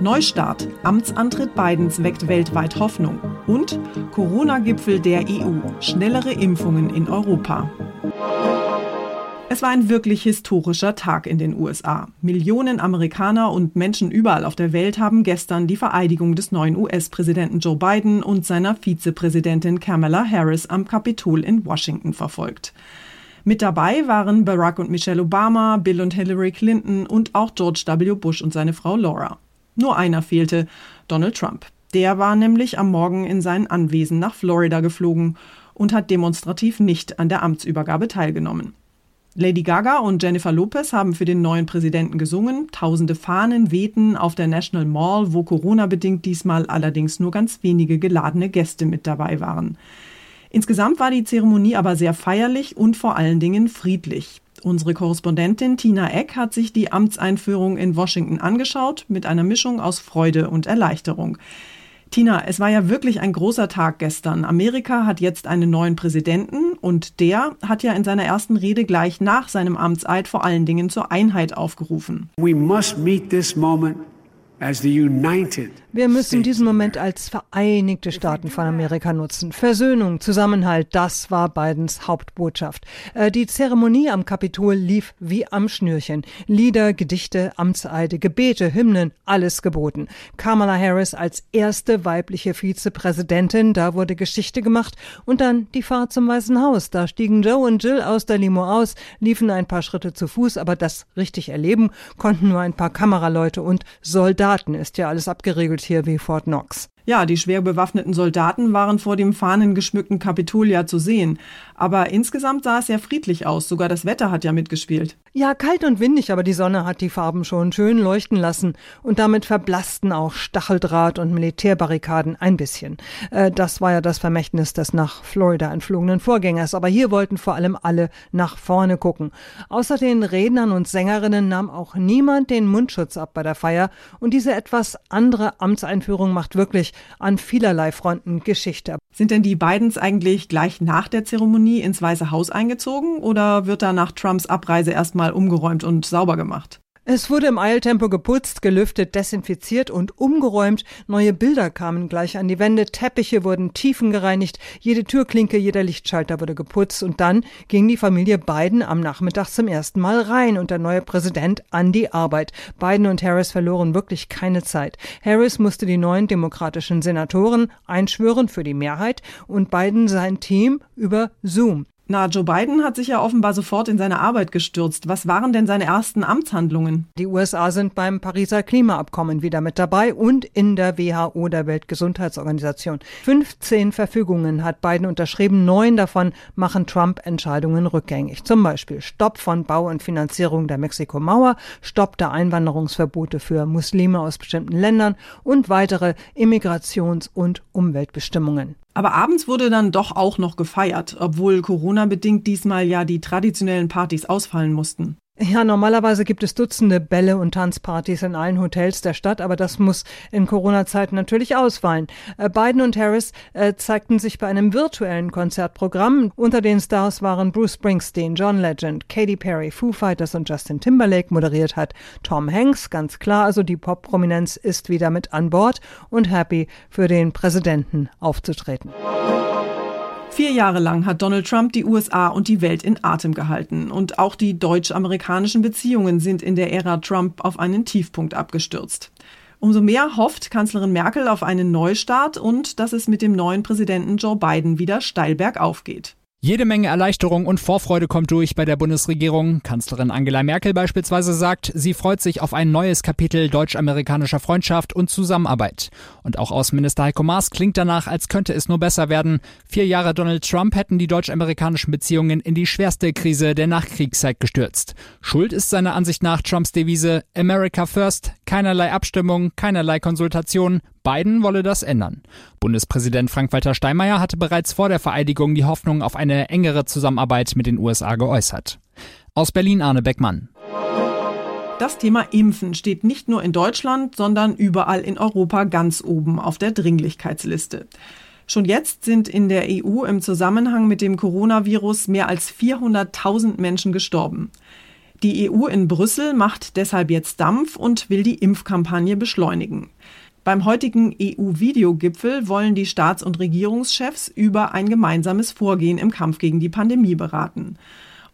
Neustart. Amtsantritt Bidens weckt weltweit Hoffnung. Und Corona-Gipfel der EU. Schnellere Impfungen in Europa. Es war ein wirklich historischer Tag in den USA. Millionen Amerikaner und Menschen überall auf der Welt haben gestern die Vereidigung des neuen US-Präsidenten Joe Biden und seiner Vizepräsidentin Kamala Harris am Kapitol in Washington verfolgt. Mit dabei waren Barack und Michelle Obama, Bill und Hillary Clinton und auch George W. Bush und seine Frau Laura. Nur einer fehlte, Donald Trump. Der war nämlich am Morgen in sein Anwesen nach Florida geflogen und hat demonstrativ nicht an der Amtsübergabe teilgenommen. Lady Gaga und Jennifer Lopez haben für den neuen Präsidenten gesungen. Tausende Fahnen wehten auf der National Mall, wo Corona-bedingt diesmal allerdings nur ganz wenige geladene Gäste mit dabei waren. Insgesamt war die Zeremonie aber sehr feierlich und vor allen Dingen friedlich. Unsere Korrespondentin Tina Eck hat sich die Amtseinführung in Washington angeschaut, mit einer Mischung aus Freude und Erleichterung. Tina, es war ja wirklich ein großer Tag gestern. Amerika hat jetzt einen neuen Präsidenten und der hat ja in seiner ersten Rede gleich nach seinem Amtseid vor allen Dingen zur Einheit aufgerufen. We must meet this moment wir müssen diesen Moment als Vereinigte Staaten von Amerika nutzen. Versöhnung, Zusammenhalt, das war Bidens Hauptbotschaft. Äh, die Zeremonie am Kapitol lief wie am Schnürchen. Lieder, Gedichte, Amtseide, Gebete, Hymnen, alles geboten. Kamala Harris als erste weibliche Vizepräsidentin, da wurde Geschichte gemacht. Und dann die Fahrt zum Weißen Haus. Da stiegen Joe und Jill aus der Limo aus, liefen ein paar Schritte zu Fuß, aber das richtig erleben konnten nur ein paar Kameraleute und Soldaten. Ist ja alles abgeregelt hier wie Fort Knox. Ja, die schwer bewaffneten Soldaten waren vor dem fahnengeschmückten Kapitol ja zu sehen. Aber insgesamt sah es ja friedlich aus. Sogar das Wetter hat ja mitgespielt. Ja, kalt und windig, aber die Sonne hat die Farben schon schön leuchten lassen. Und damit verblassten auch Stacheldraht und Militärbarrikaden ein bisschen. Äh, das war ja das Vermächtnis des nach Florida entflogenen Vorgängers. Aber hier wollten vor allem alle nach vorne gucken. Außer den Rednern und Sängerinnen nahm auch niemand den Mundschutz ab bei der Feier. Und diese etwas andere Amtseinführung macht wirklich an vielerlei Fronten Geschichte. Sind denn die Bidens eigentlich gleich nach der Zeremonie ins Weiße Haus eingezogen oder wird da nach Trumps Abreise erstmal umgeräumt und sauber gemacht? Es wurde im Eiltempo geputzt, gelüftet, desinfiziert und umgeräumt. Neue Bilder kamen gleich an die Wände, Teppiche wurden tiefengereinigt, jede Türklinke, jeder Lichtschalter wurde geputzt und dann ging die Familie Biden am Nachmittag zum ersten Mal rein und der neue Präsident an die Arbeit. Biden und Harris verloren wirklich keine Zeit. Harris musste die neuen demokratischen Senatoren einschwören für die Mehrheit und Biden sein Team über Zoom. Na, Joe Biden hat sich ja offenbar sofort in seine Arbeit gestürzt. Was waren denn seine ersten Amtshandlungen? Die USA sind beim Pariser Klimaabkommen wieder mit dabei und in der WHO, der Weltgesundheitsorganisation. 15 Verfügungen hat Biden unterschrieben, neun davon machen Trump-Entscheidungen rückgängig. Zum Beispiel Stopp von Bau und Finanzierung der Mexiko-Mauer, Stopp der Einwanderungsverbote für Muslime aus bestimmten Ländern und weitere Immigrations- und Umweltbestimmungen. Aber abends wurde dann doch auch noch gefeiert, obwohl Corona-bedingt diesmal ja die traditionellen Partys ausfallen mussten. Ja, normalerweise gibt es Dutzende Bälle und Tanzpartys in allen Hotels der Stadt, aber das muss in Corona-Zeiten natürlich ausfallen. Äh, Biden und Harris äh, zeigten sich bei einem virtuellen Konzertprogramm. Unter den Stars waren Bruce Springsteen, John Legend, Katy Perry, Foo Fighters und Justin Timberlake. Moderiert hat Tom Hanks, ganz klar. Also die Pop-Prominenz ist wieder mit an Bord und happy für den Präsidenten aufzutreten. Vier Jahre lang hat Donald Trump die USA und die Welt in Atem gehalten. Und auch die deutsch-amerikanischen Beziehungen sind in der Ära Trump auf einen Tiefpunkt abgestürzt. Umso mehr hofft Kanzlerin Merkel auf einen Neustart und dass es mit dem neuen Präsidenten Joe Biden wieder steil bergauf geht. Jede Menge Erleichterung und Vorfreude kommt durch bei der Bundesregierung. Kanzlerin Angela Merkel beispielsweise sagt, sie freut sich auf ein neues Kapitel deutsch-amerikanischer Freundschaft und Zusammenarbeit. Und auch Außenminister Heiko Maas klingt danach, als könnte es nur besser werden. Vier Jahre Donald Trump hätten die deutsch-amerikanischen Beziehungen in die schwerste Krise der Nachkriegszeit gestürzt. Schuld ist seiner Ansicht nach Trumps Devise America First, keinerlei Abstimmung, keinerlei Konsultation, Biden wolle das ändern. Bundespräsident Frank-Walter Steinmeier hatte bereits vor der Vereidigung die Hoffnung auf eine engere Zusammenarbeit mit den USA geäußert. Aus Berlin Arne Beckmann. Das Thema Impfen steht nicht nur in Deutschland, sondern überall in Europa ganz oben auf der Dringlichkeitsliste. Schon jetzt sind in der EU im Zusammenhang mit dem Coronavirus mehr als 400.000 Menschen gestorben. Die EU in Brüssel macht deshalb jetzt Dampf und will die Impfkampagne beschleunigen. Beim heutigen EU-Videogipfel wollen die Staats- und Regierungschefs über ein gemeinsames Vorgehen im Kampf gegen die Pandemie beraten.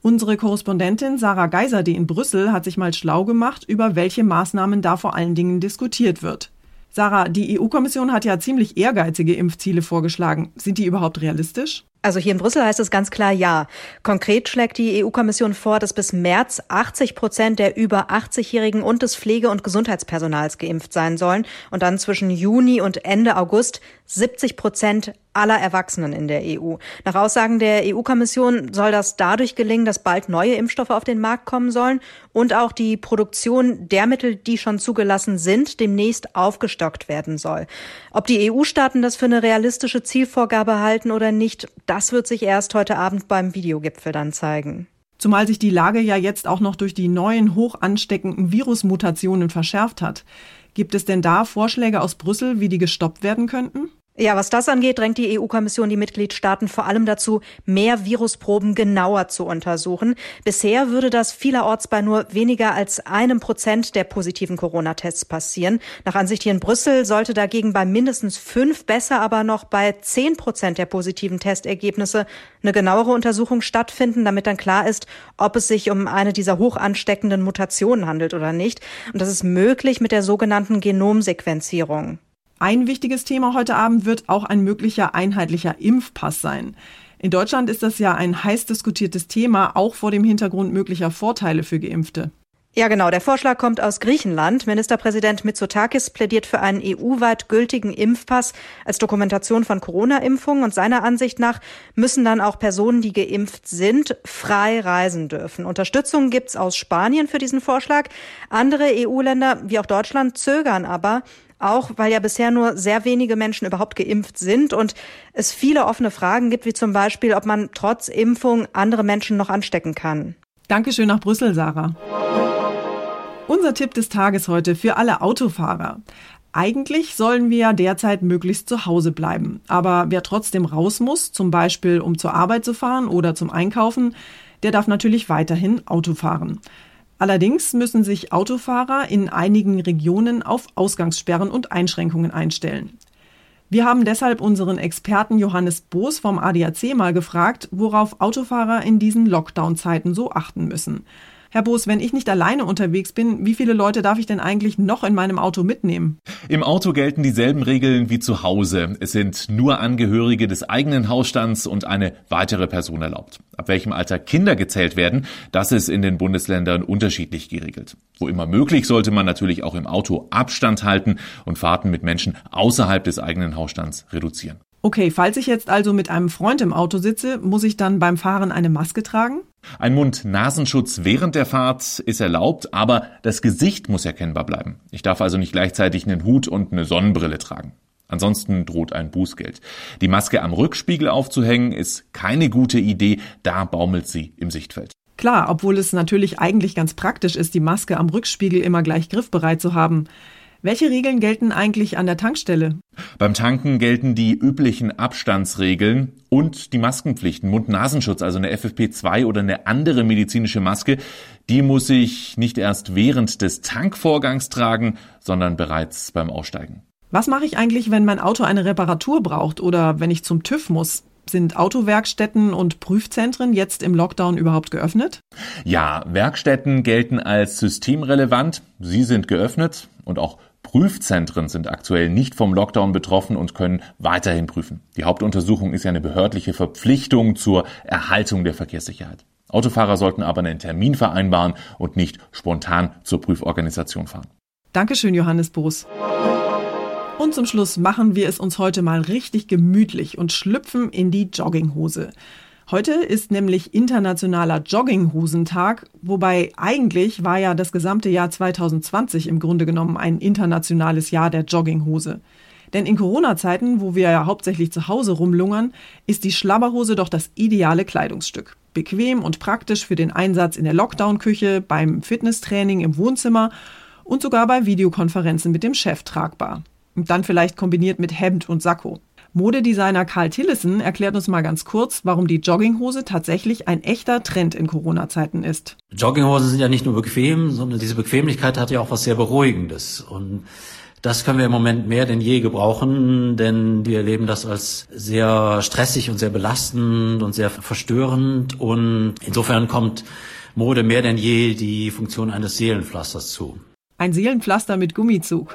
Unsere Korrespondentin Sarah Geiser, die in Brüssel, hat sich mal schlau gemacht, über welche Maßnahmen da vor allen Dingen diskutiert wird. Sarah, die EU-Kommission hat ja ziemlich ehrgeizige Impfziele vorgeschlagen. Sind die überhaupt realistisch? Also hier in Brüssel heißt es ganz klar ja. Konkret schlägt die EU-Kommission vor, dass bis März 80 Prozent der über 80-Jährigen und des Pflege- und Gesundheitspersonals geimpft sein sollen und dann zwischen Juni und Ende August 70 Prozent aller Erwachsenen in der EU. Nach Aussagen der EU-Kommission soll das dadurch gelingen, dass bald neue Impfstoffe auf den Markt kommen sollen und auch die Produktion der Mittel, die schon zugelassen sind, demnächst aufgestockt werden soll. Ob die EU-Staaten das für eine realistische Zielvorgabe halten oder nicht, das wird sich erst heute Abend beim Videogipfel dann zeigen. Zumal sich die Lage ja jetzt auch noch durch die neuen hoch ansteckenden Virusmutationen verschärft hat. Gibt es denn da Vorschläge aus Brüssel, wie die gestoppt werden könnten? Ja, was das angeht, drängt die EU-Kommission die Mitgliedstaaten vor allem dazu, mehr Virusproben genauer zu untersuchen. Bisher würde das vielerorts bei nur weniger als einem Prozent der positiven Corona-Tests passieren. Nach Ansicht hier in Brüssel sollte dagegen bei mindestens fünf, besser aber noch bei zehn Prozent der positiven Testergebnisse eine genauere Untersuchung stattfinden, damit dann klar ist, ob es sich um eine dieser hoch ansteckenden Mutationen handelt oder nicht. Und das ist möglich mit der sogenannten Genomsequenzierung. Ein wichtiges Thema heute Abend wird auch ein möglicher einheitlicher Impfpass sein. In Deutschland ist das ja ein heiß diskutiertes Thema, auch vor dem Hintergrund möglicher Vorteile für Geimpfte. Ja, genau. Der Vorschlag kommt aus Griechenland. Ministerpräsident Mitsotakis plädiert für einen EU-weit gültigen Impfpass als Dokumentation von Corona-Impfungen und seiner Ansicht nach müssen dann auch Personen, die geimpft sind, frei reisen dürfen. Unterstützung gibt's aus Spanien für diesen Vorschlag. Andere EU-Länder, wie auch Deutschland, zögern aber. Auch weil ja bisher nur sehr wenige Menschen überhaupt geimpft sind und es viele offene Fragen gibt, wie zum Beispiel, ob man trotz Impfung andere Menschen noch anstecken kann. Dankeschön nach Brüssel, Sarah. Unser Tipp des Tages heute für alle Autofahrer. Eigentlich sollen wir derzeit möglichst zu Hause bleiben. Aber wer trotzdem raus muss, zum Beispiel um zur Arbeit zu fahren oder zum Einkaufen, der darf natürlich weiterhin Auto fahren. Allerdings müssen sich Autofahrer in einigen Regionen auf Ausgangssperren und Einschränkungen einstellen. Wir haben deshalb unseren Experten Johannes Boos vom ADAC mal gefragt, worauf Autofahrer in diesen Lockdown-Zeiten so achten müssen. Herr Boos, wenn ich nicht alleine unterwegs bin, wie viele Leute darf ich denn eigentlich noch in meinem Auto mitnehmen? Im Auto gelten dieselben Regeln wie zu Hause. Es sind nur Angehörige des eigenen Hausstands und eine weitere Person erlaubt. Ab welchem Alter Kinder gezählt werden, das ist in den Bundesländern unterschiedlich geregelt. Wo immer möglich sollte man natürlich auch im Auto Abstand halten und Fahrten mit Menschen außerhalb des eigenen Hausstands reduzieren. Okay, falls ich jetzt also mit einem Freund im Auto sitze, muss ich dann beim Fahren eine Maske tragen? Ein Mund-Nasenschutz während der Fahrt ist erlaubt, aber das Gesicht muss erkennbar bleiben. Ich darf also nicht gleichzeitig einen Hut und eine Sonnenbrille tragen. Ansonsten droht ein Bußgeld. Die Maske am Rückspiegel aufzuhängen ist keine gute Idee, da baumelt sie im Sichtfeld. Klar, obwohl es natürlich eigentlich ganz praktisch ist, die Maske am Rückspiegel immer gleich griffbereit zu haben. Welche Regeln gelten eigentlich an der Tankstelle? Beim Tanken gelten die üblichen Abstandsregeln und die Maskenpflichten. Mund-Nasenschutz, also eine FFP2 oder eine andere medizinische Maske, die muss ich nicht erst während des Tankvorgangs tragen, sondern bereits beim Aussteigen. Was mache ich eigentlich, wenn mein Auto eine Reparatur braucht oder wenn ich zum TÜV muss? Sind Autowerkstätten und Prüfzentren jetzt im Lockdown überhaupt geöffnet? Ja, Werkstätten gelten als systemrelevant. Sie sind geöffnet und auch Prüfzentren sind aktuell nicht vom Lockdown betroffen und können weiterhin prüfen. Die Hauptuntersuchung ist ja eine behördliche Verpflichtung zur Erhaltung der Verkehrssicherheit. Autofahrer sollten aber einen Termin vereinbaren und nicht spontan zur Prüforganisation fahren. Dankeschön, Johannes Boos. Und zum Schluss machen wir es uns heute mal richtig gemütlich und schlüpfen in die Jogginghose. Heute ist nämlich internationaler Jogginghosentag, wobei eigentlich war ja das gesamte Jahr 2020 im Grunde genommen ein internationales Jahr der Jogginghose. Denn in Corona-Zeiten, wo wir ja hauptsächlich zu Hause rumlungern, ist die Schlabberhose doch das ideale Kleidungsstück. Bequem und praktisch für den Einsatz in der Lockdown-Küche, beim Fitnesstraining im Wohnzimmer und sogar bei Videokonferenzen mit dem Chef tragbar. Und dann vielleicht kombiniert mit Hemd und Sakko. Modedesigner Karl Tillison erklärt uns mal ganz kurz, warum die Jogginghose tatsächlich ein echter Trend in Corona-Zeiten ist. Jogginghosen sind ja nicht nur bequem, sondern diese Bequemlichkeit hat ja auch was sehr Beruhigendes. Und das können wir im Moment mehr denn je gebrauchen, denn wir erleben das als sehr stressig und sehr belastend und sehr verstörend. Und insofern kommt Mode mehr denn je die Funktion eines Seelenpflasters zu. Ein Seelenpflaster mit Gummizug.